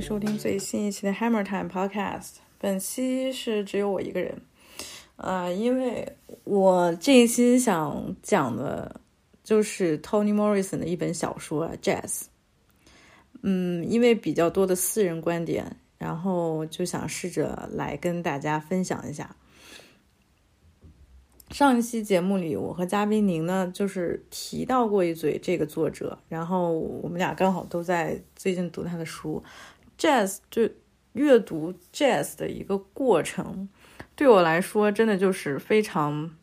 收听最新一期的 Hammer Time Podcast。本期是只有我一个人，呃，因为我这一期想讲的就是 Toni Morrison 的一本小说《Jazz》。嗯，因为比较多的私人观点，然后就想试着来跟大家分享一下。上一期节目里，我和嘉宾宁呢，就是提到过一嘴这个作者，然后我们俩刚好都在最近读他的书。Jazz 就阅读 Jazz 的一个过程，对我来说真的就是非常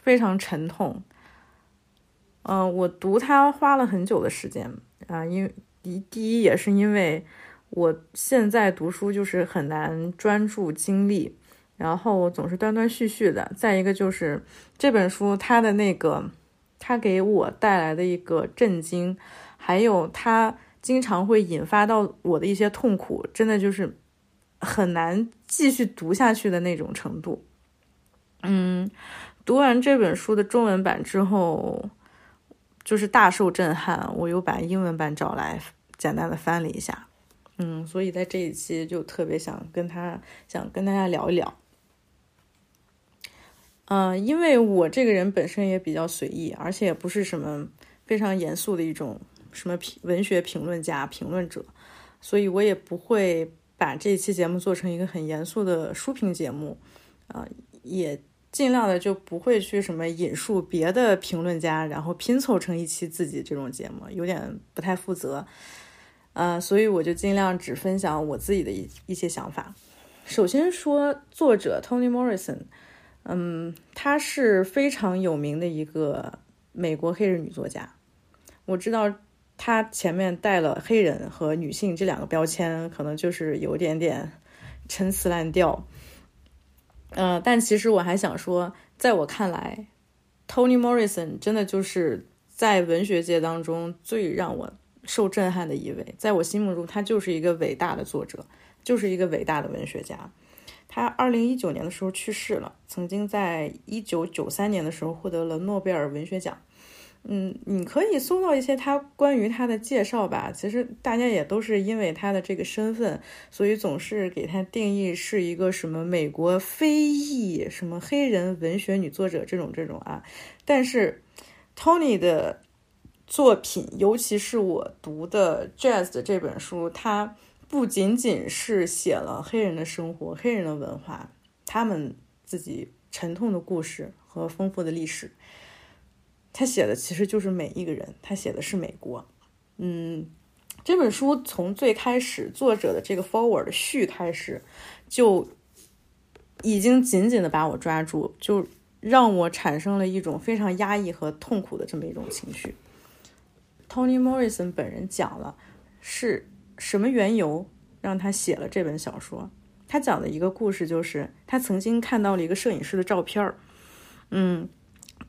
非常沉痛。嗯，我读它花了很久的时间啊，因为第第一也是因为我现在读书就是很难专注精力。然后总是断断续续的。再一个就是这本书，它的那个，它给我带来的一个震惊，还有它经常会引发到我的一些痛苦，真的就是很难继续读下去的那种程度。嗯，读完这本书的中文版之后，就是大受震撼。我又把英文版找来，简单的翻了一下。嗯，所以在这一期就特别想跟他，想跟大家聊一聊。嗯，因为我这个人本身也比较随意，而且也不是什么非常严肃的一种什么评文学评论家、评论者，所以我也不会把这期节目做成一个很严肃的书评节目，啊，也尽量的就不会去什么引述别的评论家，然后拼凑成一期自己这种节目，有点不太负责，呃，所以我就尽量只分享我自己的一一些想法。首先说作者 Toni Morrison。嗯，她是非常有名的一个美国黑人女作家。我知道他前面带了黑人和女性这两个标签，可能就是有点点陈词滥调。呃，但其实我还想说，在我看来，Toni Morrison 真的就是在文学界当中最让我受震撼的一位。在我心目中，他就是一个伟大的作者，就是一个伟大的文学家。他二零一九年的时候去世了，曾经在一九九三年的时候获得了诺贝尔文学奖。嗯，你可以搜到一些他关于他的介绍吧。其实大家也都是因为他的这个身份，所以总是给他定义是一个什么美国非裔什么黑人文学女作者这种这种啊。但是 Tony 的作品，尤其是我读的 Jazz 的这本书，他。不仅仅是写了黑人的生活、黑人的文化，他们自己沉痛的故事和丰富的历史。他写的其实就是每一个人，他写的是美国。嗯，这本书从最开始作者的这个 forward 序开始，就已经紧紧的把我抓住，就让我产生了一种非常压抑和痛苦的这么一种情绪。Toni Morrison 本人讲了是。什么缘由让他写了这本小说？他讲的一个故事就是，他曾经看到了一个摄影师的照片儿。嗯，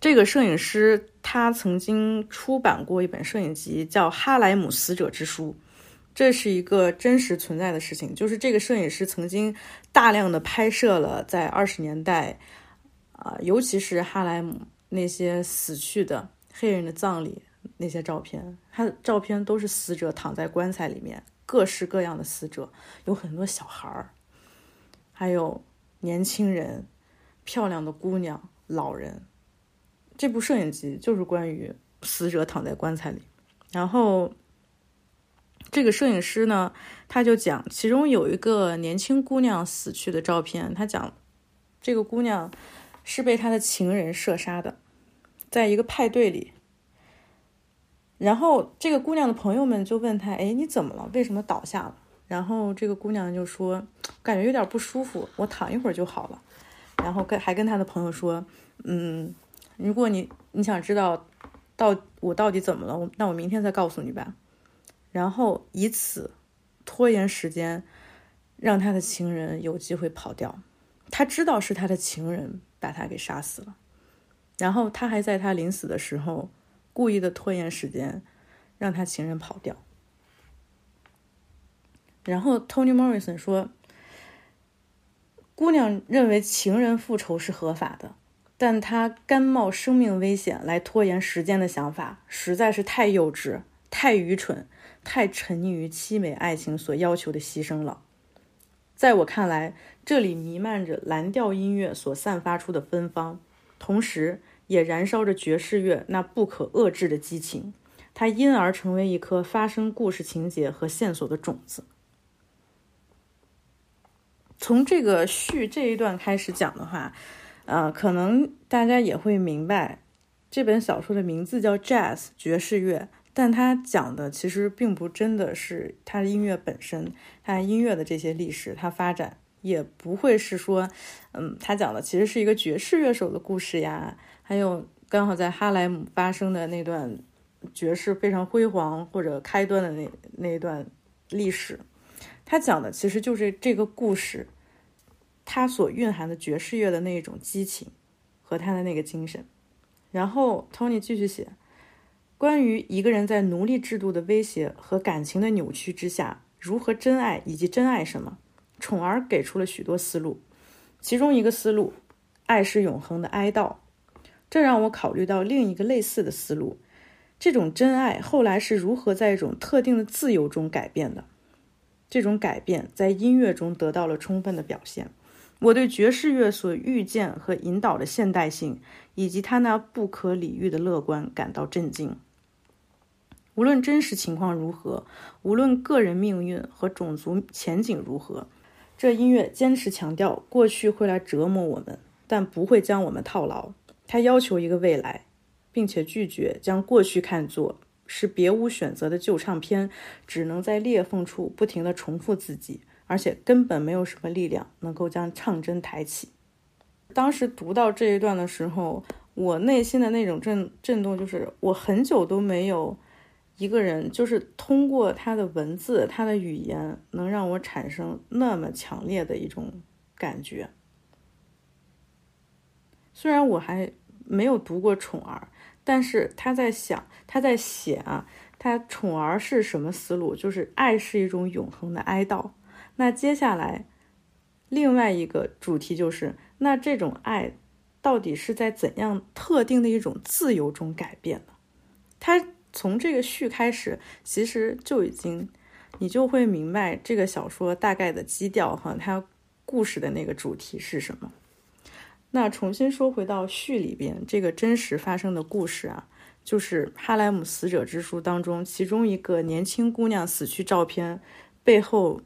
这个摄影师他曾经出版过一本摄影集，叫《哈莱姆死者之书》。这是一个真实存在的事情，就是这个摄影师曾经大量的拍摄了在二十年代，啊，尤其是哈莱姆那些死去的黑人的葬礼那些照片。他的照片都是死者躺在棺材里面。各式各样的死者，有很多小孩儿，还有年轻人、漂亮的姑娘、老人。这部摄影集就是关于死者躺在棺材里。然后，这个摄影师呢，他就讲，其中有一个年轻姑娘死去的照片。他讲，这个姑娘是被他的情人射杀的，在一个派对里。然后这个姑娘的朋友们就问她：“哎，你怎么了？为什么倒下了？”然后这个姑娘就说：“感觉有点不舒服，我躺一会儿就好了。”然后跟还跟她的朋友说：“嗯，如果你你想知道到我到底怎么了，那我明天再告诉你吧。”然后以此拖延时间，让他的情人有机会跑掉。他知道是他的情人把他给杀死了，然后他还在他临死的时候。故意的拖延时间，让他情人跑掉。然后 Tony Morrison 说：“姑娘认为情人复仇是合法的，但他甘冒生命危险来拖延时间的想法实在是太幼稚、太愚蠢、太沉溺于凄美爱情所要求的牺牲了。在我看来，这里弥漫着蓝调音乐所散发出的芬芳，同时也燃烧着爵士乐那不可遏制的激情。它因而成为一颗发生故事情节和线索的种子。从这个序这一段开始讲的话，呃，可能大家也会明白，这本小说的名字叫《Jazz》爵士乐，但它讲的其实并不真的是它的音乐本身，它音乐的这些历史，它发展也不会是说，嗯，它讲的其实是一个爵士乐手的故事呀，还有刚好在哈莱姆发生的那段。爵士非常辉煌或者开端的那那段历史，他讲的其实就是这个故事，它所蕴含的爵士乐的那一种激情和他的那个精神。然后 Tony 继续写，关于一个人在奴隶制度的威胁和感情的扭曲之下如何真爱以及真爱什么，宠儿给出了许多思路，其中一个思路，爱是永恒的哀悼，这让我考虑到另一个类似的思路。这种真爱后来是如何在一种特定的自由中改变的？这种改变在音乐中得到了充分的表现。我对爵士乐所预见和引导的现代性，以及他那不可理喻的乐观感到震惊。无论真实情况如何，无论个人命运和种族前景如何，这音乐坚持强调过去会来折磨我们，但不会将我们套牢。它要求一个未来。并且拒绝将过去看作是别无选择的旧唱片，只能在裂缝处不停地重复自己，而且根本没有什么力量能够将唱针抬起。当时读到这一段的时候，我内心的那种震震动，就是我很久都没有一个人，就是通过他的文字、他的语言，能让我产生那么强烈的一种感觉。虽然我还没有读过《宠儿》。但是他在想，他在写啊，他宠儿是什么思路？就是爱是一种永恒的哀悼。那接下来，另外一个主题就是，那这种爱到底是在怎样特定的一种自由中改变的？他从这个序开始，其实就已经，你就会明白这个小说大概的基调和它故事的那个主题是什么。那重新说回到序里边，这个真实发生的故事啊，就是《哈莱姆死者之书》当中其中一个年轻姑娘死去照片背后，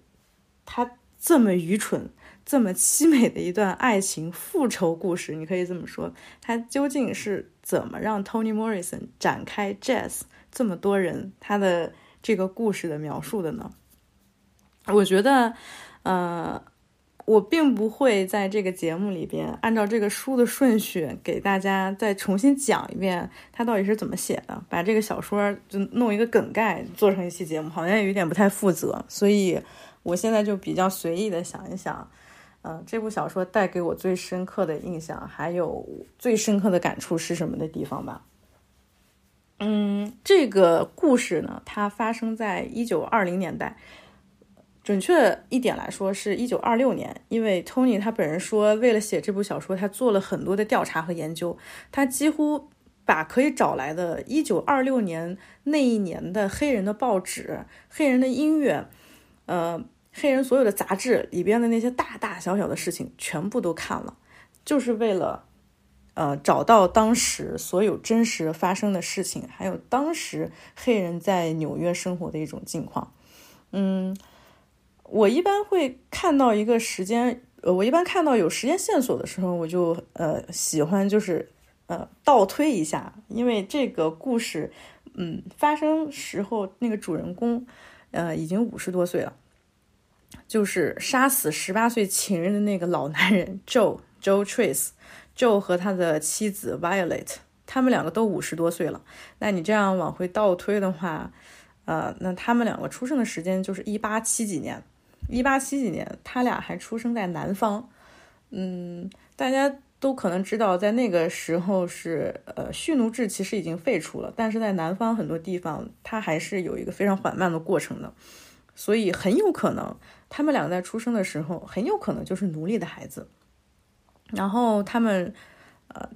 他这么愚蠢、这么凄美的一段爱情复仇故事，你可以这么说，他究竟是怎么让 Tony Morrison 展开 Jazz 这么多人他的这个故事的描述的呢？我觉得，呃。我并不会在这个节目里边按照这个书的顺序给大家再重新讲一遍他到底是怎么写的，把这个小说就弄一个梗概做成一期节目，好像有点不太负责。所以我现在就比较随意的想一想，嗯，这部小说带给我最深刻的印象，还有最深刻的感触是什么的地方吧。嗯，这个故事呢，它发生在一九二零年代。准确一点来说，是一九二六年，因为 Tony 他本人说，为了写这部小说，他做了很多的调查和研究，他几乎把可以找来的一九二六年那一年的黑人的报纸、黑人的音乐、呃，黑人所有的杂志里边的那些大大小小的事情全部都看了，就是为了呃找到当时所有真实发生的事情，还有当时黑人在纽约生活的一种境况，嗯。我一般会看到一个时间，呃，我一般看到有时间线索的时候，我就呃喜欢就是呃倒推一下，因为这个故事，嗯，发生时候那个主人公，呃，已经五十多岁了，就是杀死十八岁情人的那个老男人 Joe Joe Trace，Joe 和他的妻子 Violet，他们两个都五十多岁了。那你这样往回倒推的话，呃，那他们两个出生的时间就是一八七几年。一八七几年，他俩还出生在南方。嗯，大家都可能知道，在那个时候是呃蓄奴制其实已经废除了，但是在南方很多地方，它还是有一个非常缓慢的过程的。所以很有可能，他们两个在出生的时候，很有可能就是奴隶的孩子。然后他们呃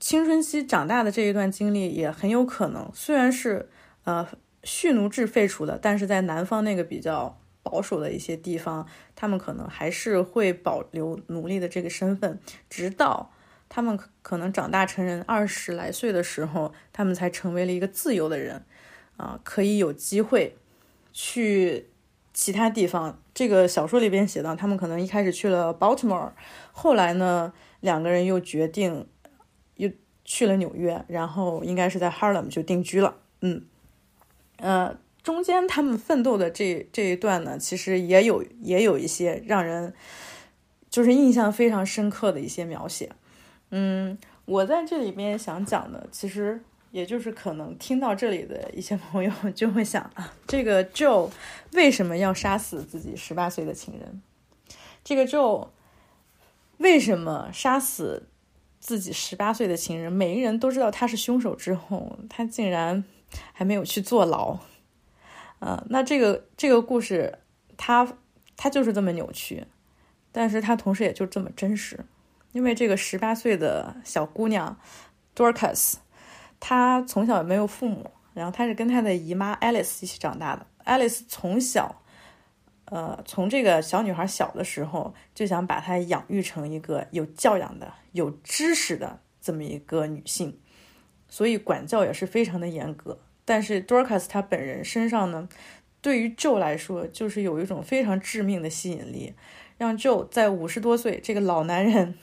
青春期长大的这一段经历，也很有可能，虽然是呃蓄奴制废除了，但是在南方那个比较保守的一些地方，他们可能还是会保留奴隶的这个身份，直到他们可能长大成人二十来岁的时候，他们才成为了一个自由的人，啊，可以有机会去其他地方。这个小说里边写到，他们可能一开始去了 Baltimore，后来呢，两个人又决定又去了纽约，然后应该是在 Harlem 就定居了，嗯。呃，中间他们奋斗的这这一段呢，其实也有也有一些让人就是印象非常深刻的一些描写。嗯，我在这里边想讲的，其实也就是可能听到这里的一些朋友就会想啊，这个 Joe 为什么要杀死自己十八岁的情人？这个 Joe 为什么杀死自己十八岁的情人？每个人都知道他是凶手之后，他竟然。还没有去坐牢，呃，那这个这个故事，它它就是这么扭曲，但是它同时也就这么真实，因为这个十八岁的小姑娘 Dorcas，她从小没有父母，然后她是跟她的姨妈 Alice 一起长大的。Alice 从小，呃，从这个小女孩小的时候就想把她养育成一个有教养的、有知识的这么一个女性。所以管教也是非常的严格，但是 Dorcas 她本人身上呢，对于 Joe 来说就是有一种非常致命的吸引力，让 Joe 在五十多岁这个老男人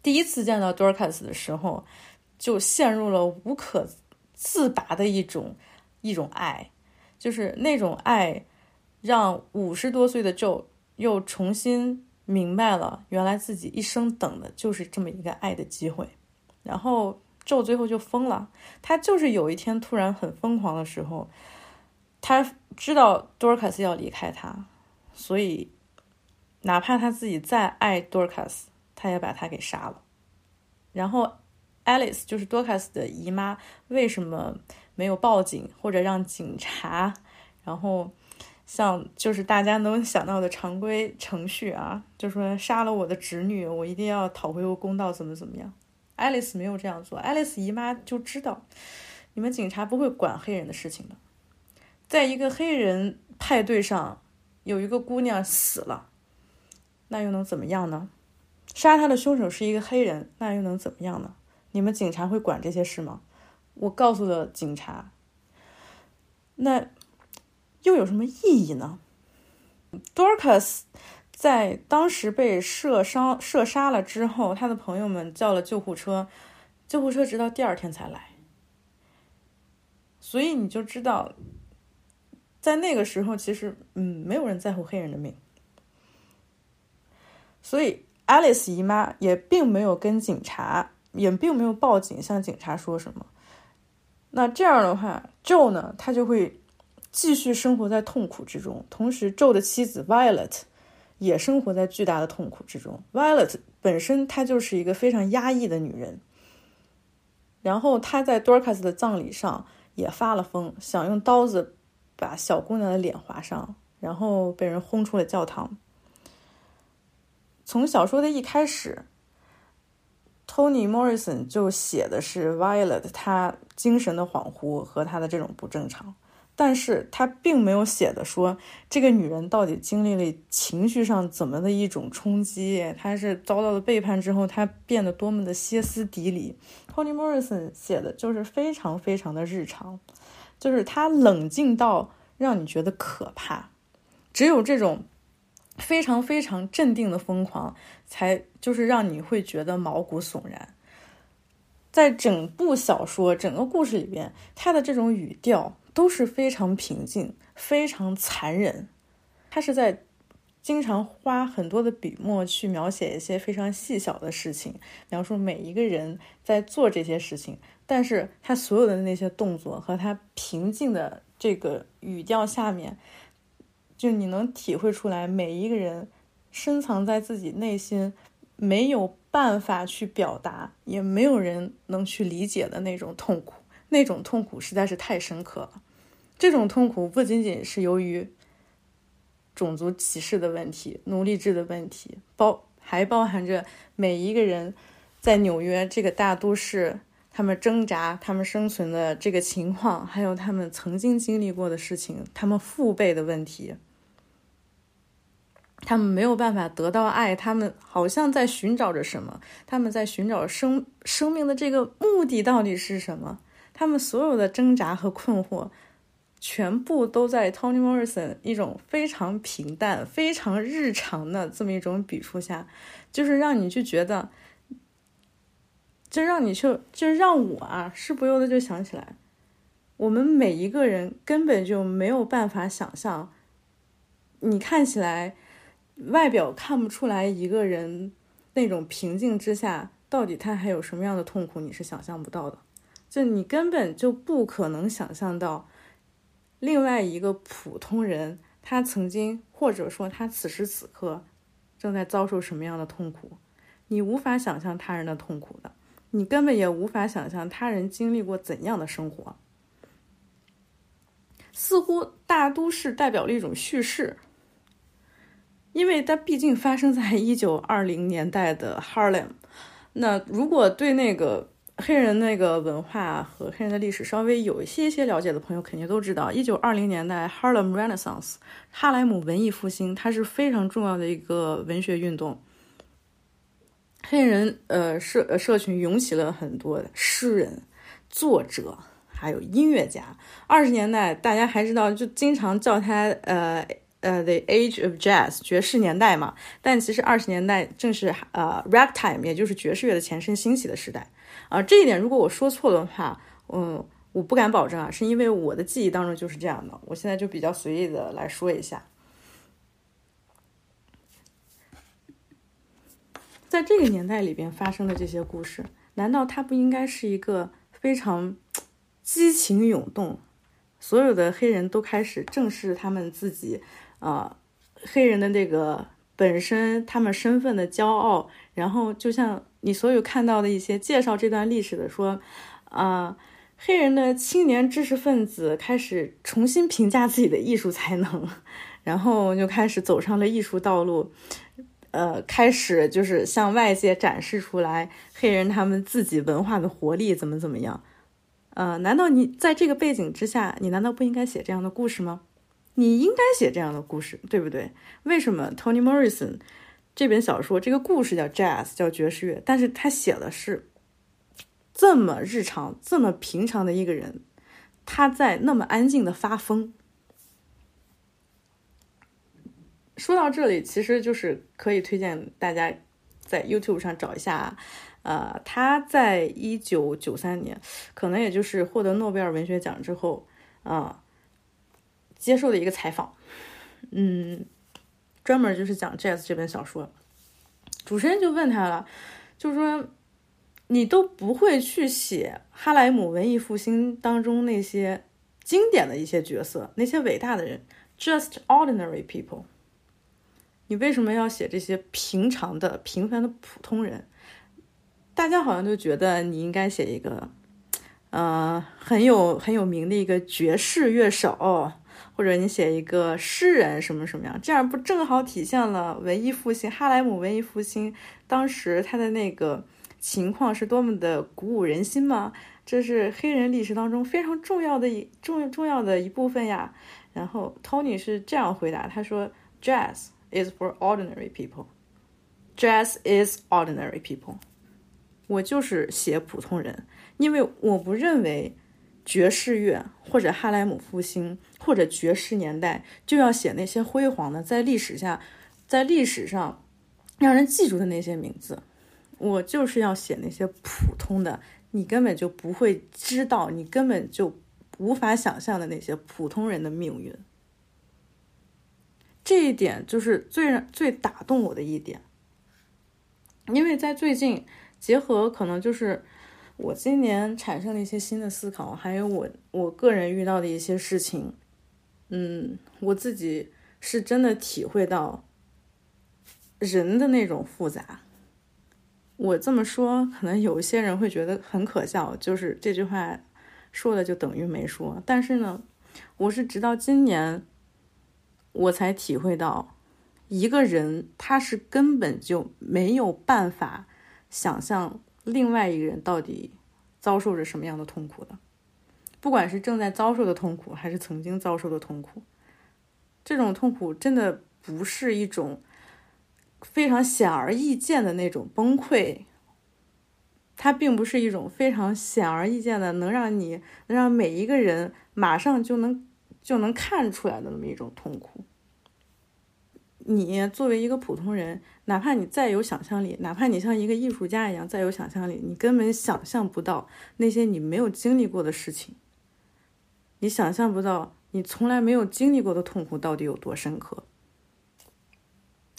第一次见到 Dorcas 的时候，就陷入了无可自拔的一种一种爱，就是那种爱，让五十多岁的 Joe 又重新明白了，原来自己一生等的就是这么一个爱的机会，然后。咒最后就疯了，他就是有一天突然很疯狂的时候，他知道多尔卡斯要离开他，所以哪怕他自己再爱多尔卡斯他也把他给杀了。然后 Alice 就是 Dorcas 的姨妈，为什么没有报警或者让警察？然后像就是大家能想到的常规程序啊，就说杀了我的侄女，我一定要讨回个公道，怎么怎么样？？Alice 没有这样做，Alice 姨妈就知道，你们警察不会管黑人的事情的。在一个黑人派对上，有一个姑娘死了，那又能怎么样呢？杀她的凶手是一个黑人，那又能怎么样呢？你们警察会管这些事吗？我告诉了警察，那又有什么意义呢？Dorcas。在当时被射伤、射杀了之后，他的朋友们叫了救护车，救护车直到第二天才来。所以你就知道，在那个时候，其实嗯，没有人在乎黑人的命。所以，Alice 姨妈也并没有跟警察，也并没有报警，向警察说什么。那这样的话，Joe 呢，他就会继续生活在痛苦之中。同时，Joe 的妻子 Violet。也生活在巨大的痛苦之中。Violet 本身她就是一个非常压抑的女人，然后她在 Dorcas 的葬礼上也发了疯，想用刀子把小姑娘的脸划伤，然后被人轰出了教堂。从小说的一开始，Tony Morrison 就写的是 Violet 她精神的恍惚和她的这种不正常。但是他并没有写的说这个女人到底经历了情绪上怎么的一种冲击，她是遭到了背叛之后，她变得多么的歇斯底里。Toni Morrison 写的就是非常非常的日常，就是他冷静到让你觉得可怕。只有这种非常非常镇定的疯狂，才就是让你会觉得毛骨悚然。在整部小说整个故事里边，他的这种语调。都是非常平静、非常残忍。他是在经常花很多的笔墨去描写一些非常细小的事情，描述每一个人在做这些事情。但是他所有的那些动作和他平静的这个语调下面，就你能体会出来，每一个人深藏在自己内心没有办法去表达，也没有人能去理解的那种痛苦。那种痛苦实在是太深刻了。这种痛苦不仅仅是由于种族歧视的问题、奴隶制的问题，包还包含着每一个人在纽约这个大都市他们挣扎、他们生存的这个情况，还有他们曾经经历过的事情，他们父辈的问题，他们没有办法得到爱，他们好像在寻找着什么，他们在寻找生生命的这个目的到底是什么？他们所有的挣扎和困惑，全部都在 Tony Morrison 一种非常平淡、非常日常的这么一种笔触下，就是让你去觉得。就让你去，就让我啊，是不由得就想起来，我们每一个人根本就没有办法想象，你看起来外表看不出来一个人那种平静之下，到底他还有什么样的痛苦，你是想象不到的。就你根本就不可能想象到，另外一个普通人，他曾经或者说他此时此刻正在遭受什么样的痛苦，你无法想象他人的痛苦的。你根本也无法想象他人经历过怎样的生活。似乎大都市代表了一种叙事，因为它毕竟发生在 一九二零年代的 Harlem。那如果对那个黑人那个文化和黑人的历史稍微有一些些了解的朋友，肯定都知道，一九二零年代 Harlem Renaissance 哈莱姆文艺复兴，它是非常重要的一个文学运动。黑人呃社社群涌起了很多诗人、作者，还有音乐家。二十年代大家还知道，就经常叫他呃呃 The Age of Jazz 爵士年代嘛。但其实二十年代正是呃 Ragtime，也就是爵士乐的前身兴起的时代。啊，这一点如果我说错的话，嗯，我不敢保证啊，是因为我的记忆当中就是这样的。我现在就比较随意的来说一下。在这个年代里边发生的这些故事，难道它不应该是一个非常激情涌动，所有的黑人都开始正视他们自己，啊，黑人的那个本身他们身份的骄傲，然后就像你所有看到的一些介绍这段历史的说，啊，黑人的青年知识分子开始重新评价自己的艺术才能，然后就开始走上了艺术道路。呃，开始就是向外界展示出来黑人他们自己文化的活力怎么怎么样？呃，难道你在这个背景之下，你难道不应该写这样的故事吗？你应该写这样的故事，对不对？为什么 Tony Morrison 这本小说这个故事叫 Jazz 叫爵士乐，但是他写的是这么日常、这么平常的一个人，他在那么安静的发疯。说到这里，其实就是可以推荐大家在 YouTube 上找一下，呃，他在一九九三年，可能也就是获得诺贝尔文学奖之后，啊，接受的一个采访，嗯，专门就是讲 Jazz 这本小说，主持人就问他了，就是说你都不会去写哈莱姆文艺复兴当中那些经典的一些角色，那些伟大的人，just ordinary people。你为什么要写这些平常的、平凡的普通人？大家好像都觉得你应该写一个，呃，很有很有名的一个爵士乐手，或者你写一个诗人，什么什么样？这样不正好体现了文艺复兴、哈莱姆文艺复兴当时他的那个情况是多么的鼓舞人心吗？这是黑人历史当中非常重要的一重重要的一部分呀。然后 Tony 是这样回答，他说：“Jazz。” is for ordinary people. Jazz is ordinary people. 我就是写普通人，因为我不认为爵士乐或者哈莱姆复兴或者爵士年代就要写那些辉煌的，在历史下，在历史上让人记住的那些名字。我就是要写那些普通的，你根本就不会知道，你根本就无法想象的那些普通人的命运。这一点就是最最打动我的一点，因为在最近，结合可能就是我今年产生了一些新的思考，还有我我个人遇到的一些事情，嗯，我自己是真的体会到人的那种复杂。我这么说，可能有一些人会觉得很可笑，就是这句话说了就等于没说。但是呢，我是直到今年。我才体会到，一个人他是根本就没有办法想象另外一个人到底遭受着什么样的痛苦的，不管是正在遭受的痛苦，还是曾经遭受的痛苦，这种痛苦真的不是一种非常显而易见的那种崩溃，它并不是一种非常显而易见的能让你能让每一个人马上就能就能看出来的那么一种痛苦。你作为一个普通人，哪怕你再有想象力，哪怕你像一个艺术家一样再有想象力，你根本想象不到那些你没有经历过的事情。你想象不到你从来没有经历过的痛苦到底有多深刻。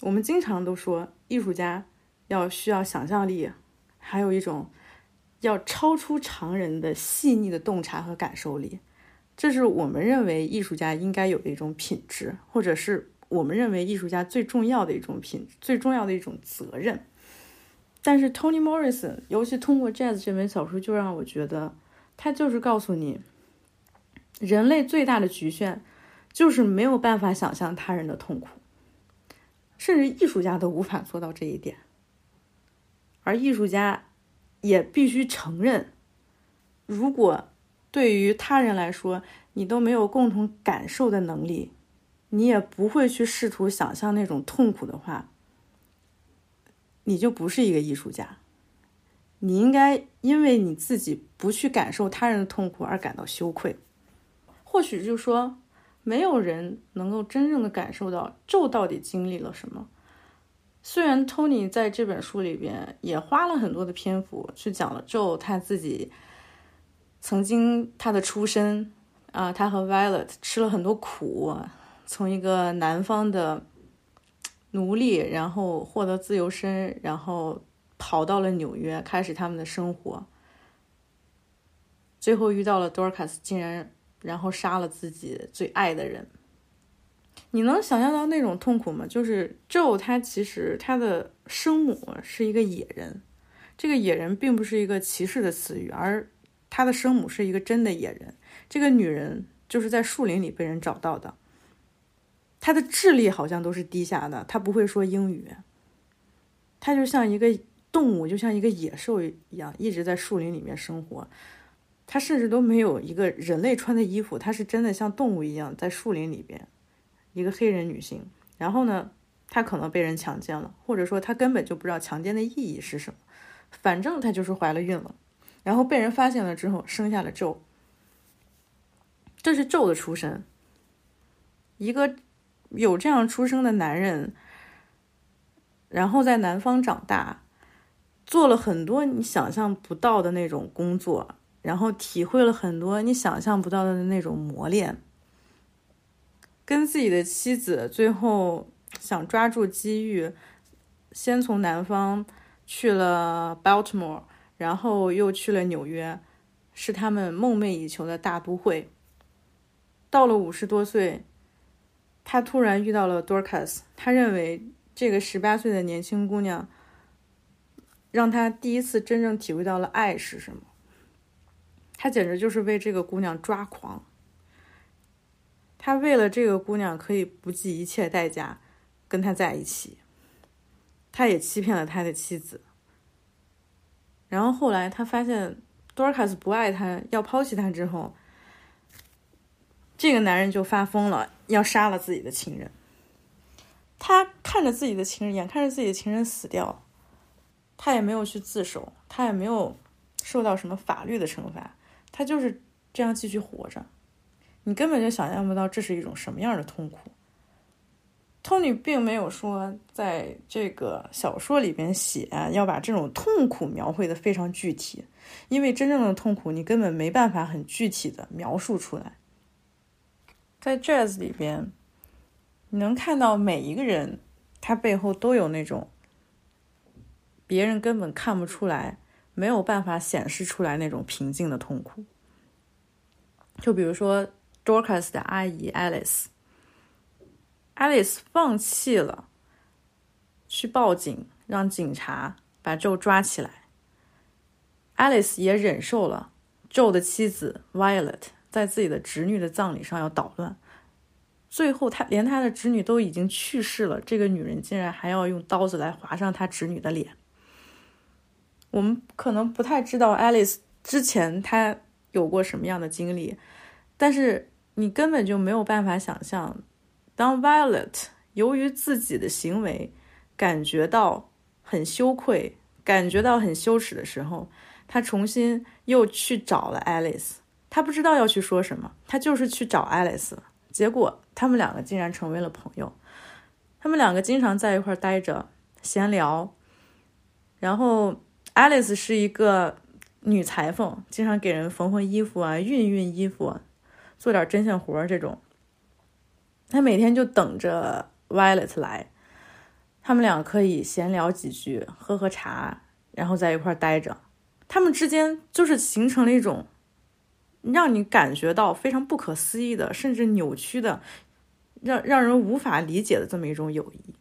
我们经常都说，艺术家要需要想象力，还有一种要超出常人的细腻的洞察和感受力，这是我们认为艺术家应该有的一种品质，或者是。我们认为艺术家最重要的一种品，最重要的一种责任。但是 Toni Morrison，尤其通过《Jazz》这本小说，就让我觉得，他就是告诉你，人类最大的局限就是没有办法想象他人的痛苦，甚至艺术家都无法做到这一点。而艺术家也必须承认，如果对于他人来说，你都没有共同感受的能力。你也不会去试图想象那种痛苦的话，你就不是一个艺术家。你应该因为你自己不去感受他人的痛苦而感到羞愧。或许就说，没有人能够真正的感受到咒到底经历了什么。虽然 Tony 在这本书里边也花了很多的篇幅去讲了咒他自己曾经他的出身啊，他和 Violet 吃了很多苦。从一个南方的奴隶，然后获得自由身，然后跑到了纽约，开始他们的生活。最后遇到了 Dorcas，竟然然后杀了自己最爱的人。你能想象到那种痛苦吗？就是 Joe，他其实他的生母是一个野人，这个野人并不是一个歧视的词语，而他的生母是一个真的野人。这个女人就是在树林里被人找到的。他的智力好像都是低下的，他不会说英语，他就像一个动物，就像一个野兽一样，一直在树林里面生活。他甚至都没有一个人类穿的衣服，他是真的像动物一样在树林里边。一个黑人女性，然后呢，她可能被人强奸了，或者说她根本就不知道强奸的意义是什么，反正她就是怀了孕了，然后被人发现了之后生下了咒。这是咒的出身，一个。有这样出生的男人，然后在南方长大，做了很多你想象不到的那种工作，然后体会了很多你想象不到的那种磨练。跟自己的妻子最后想抓住机遇，先从南方去了 Baltimore，然后又去了纽约，是他们梦寐以求的大都会。到了五十多岁。他突然遇到了 Dorcas，他认为这个十八岁的年轻姑娘，让他第一次真正体会到了爱是什么。他简直就是为这个姑娘抓狂。他为了这个姑娘可以不计一切代价跟她在一起，他也欺骗了他的妻子。然后后来他发现 Dorcas 不爱他，要抛弃他之后。这个男人就发疯了，要杀了自己的情人。他看着自己的情人，眼看着自己的情人死掉，他也没有去自首，他也没有受到什么法律的惩罚，他就是这样继续活着。你根本就想象不到这是一种什么样的痛苦。托尼并没有说在这个小说里边写要把这种痛苦描绘的非常具体，因为真正的痛苦你根本没办法很具体的描述出来。在 Jazz 里边，你能看到每一个人，他背后都有那种别人根本看不出来、没有办法显示出来那种平静的痛苦。就比如说 Dorcas 的阿姨 Alice，Alice 放弃了去报警，让警察把 Joe 抓起来。Alice 也忍受了 Joe 的妻子 Violet。在自己的侄女的葬礼上要捣乱，最后他连他的侄女都已经去世了，这个女人竟然还要用刀子来划伤他侄女的脸。我们可能不太知道 Alice 之前他有过什么样的经历，但是你根本就没有办法想象，当 Violet 由于自己的行为感觉到很羞愧、感觉到很羞耻的时候，他重新又去找了 Alice。他不知道要去说什么，他就是去找 Alice。结果他们两个竟然成为了朋友。他们两个经常在一块儿待着闲聊。然后 Alice 是一个女裁缝，经常给人缝缝衣服啊、熨熨衣服、做点针线活这种。他每天就等着 Violet 来，他们俩可以闲聊几句，喝喝茶，然后在一块儿待着。他们之间就是形成了一种。让你感觉到非常不可思议的，甚至扭曲的，让让人无法理解的这么一种友谊。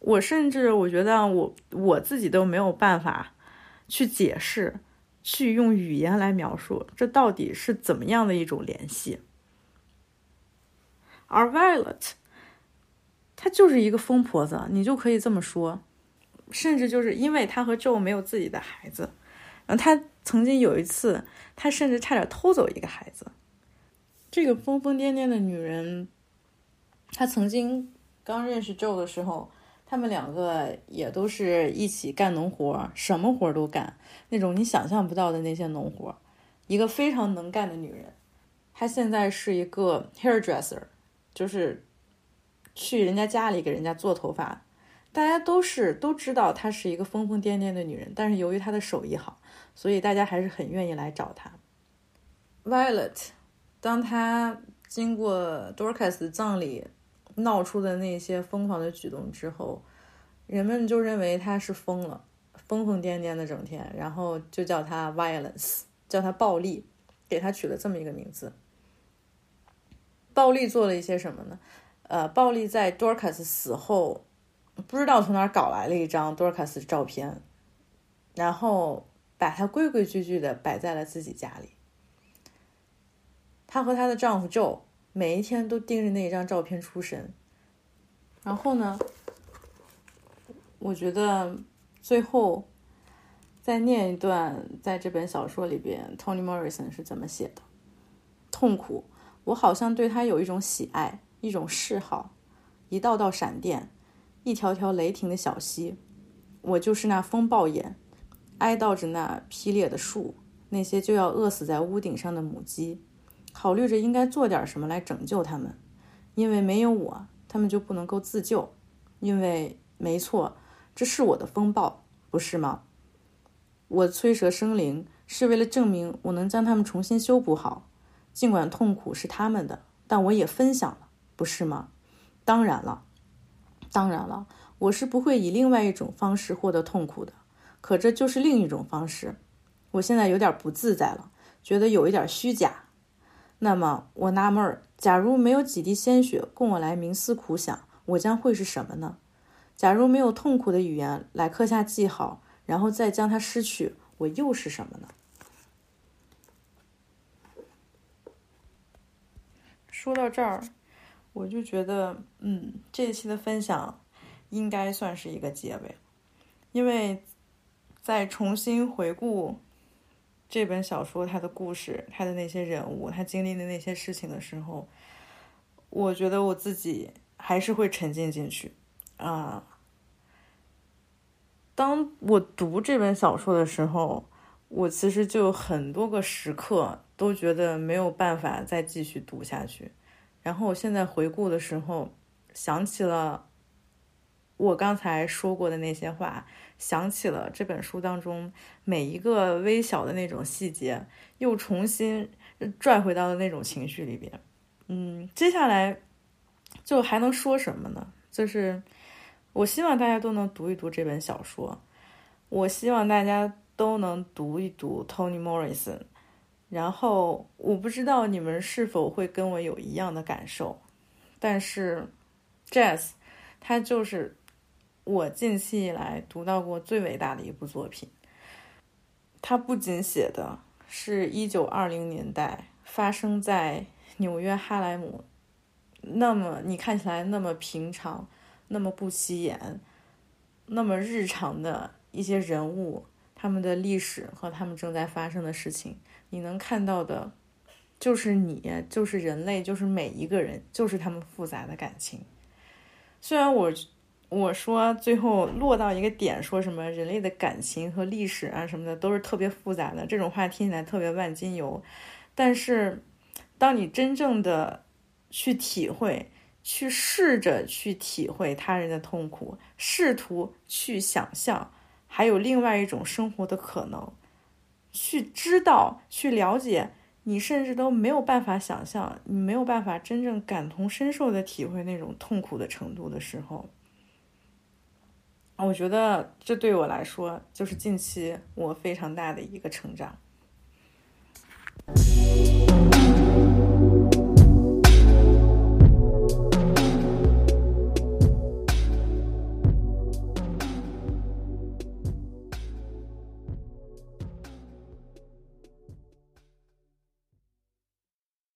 我甚至我觉得我我自己都没有办法去解释，去用语言来描述这到底是怎么样的一种联系。而 Violet，她就是一个疯婆子，你就可以这么说，甚至就是因为她和 Joe 没有自己的孩子，然后她曾经有一次。他甚至差点偷走一个孩子。这个疯疯癫癫的女人，她曾经刚认识 Joe 的时候，他们两个也都是一起干农活，什么活都干，那种你想象不到的那些农活。一个非常能干的女人，她现在是一个 hairdresser，就是去人家家里给人家做头发。大家都是都知道她是一个疯疯癫癫的女人，但是由于她的手艺好。所以大家还是很愿意来找他。Violet，当他经过 Dorcas 的葬礼闹出的那些疯狂的举动之后，人们就认为他是疯了，疯疯癫癫的整天，然后就叫他 Violence，叫他暴力，给他取了这么一个名字。暴力做了一些什么呢？呃，暴力在 Dorcas 死后，不知道从哪搞来了一张 Dorcas 的照片，然后。把她规规矩矩的摆在了自己家里。她和她的丈夫 Joe 每一天都盯着那一张照片出神。然后呢，我觉得最后再念一段，在这本小说里边，Tony Morrison 是怎么写的：痛苦，我好像对他有一种喜爱，一种嗜好，一道道闪电，一条条雷霆的小溪，我就是那风暴眼。哀悼着那劈裂的树，那些就要饿死在屋顶上的母鸡，考虑着应该做点什么来拯救他们，因为没有我，他们就不能够自救。因为没错，这是我的风暴，不是吗？我催蛇生灵是为了证明我能将它们重新修补好，尽管痛苦是他们的，但我也分享了，不是吗？当然了，当然了，我是不会以另外一种方式获得痛苦的。可这就是另一种方式，我现在有点不自在了，觉得有一点虚假。那么我纳闷儿，假如没有几滴鲜血供我来冥思苦想，我将会是什么呢？假如没有痛苦的语言来刻下记号，然后再将它失去，我又是什么呢？说到这儿，我就觉得，嗯，这一期的分享应该算是一个结尾，因为。在重新回顾这本小说，他的故事，他的那些人物，他经历的那些事情的时候，我觉得我自己还是会沉浸进去啊。当我读这本小说的时候，我其实就很多个时刻都觉得没有办法再继续读下去。然后我现在回顾的时候，想起了我刚才说过的那些话。想起了这本书当中每一个微小的那种细节，又重新拽回到了那种情绪里边。嗯，接下来就还能说什么呢？就是我希望大家都能读一读这本小说，我希望大家都能读一读 Toni Morrison。然后我不知道你们是否会跟我有一样的感受，但是 Jazz 他就是。我近期以来读到过最伟大的一部作品。它不仅写的是一九二零年代发生在纽约哈莱姆，那么你看起来那么平常、那么不起眼、那么日常的一些人物，他们的历史和他们正在发生的事情，你能看到的，就是你，就是人类，就是每一个人，就是他们复杂的感情。虽然我我说最后落到一个点，说什么人类的感情和历史啊什么的都是特别复杂的，这种话听起来特别万金油，但是当你真正的去体会，去试着去体会他人的痛苦，试图去想象。还有另外一种生活的可能，去知道、去了解，你甚至都没有办法想象，你没有办法真正感同身受的体会那种痛苦的程度的时候，我觉得这对我来说就是近期我非常大的一个成长。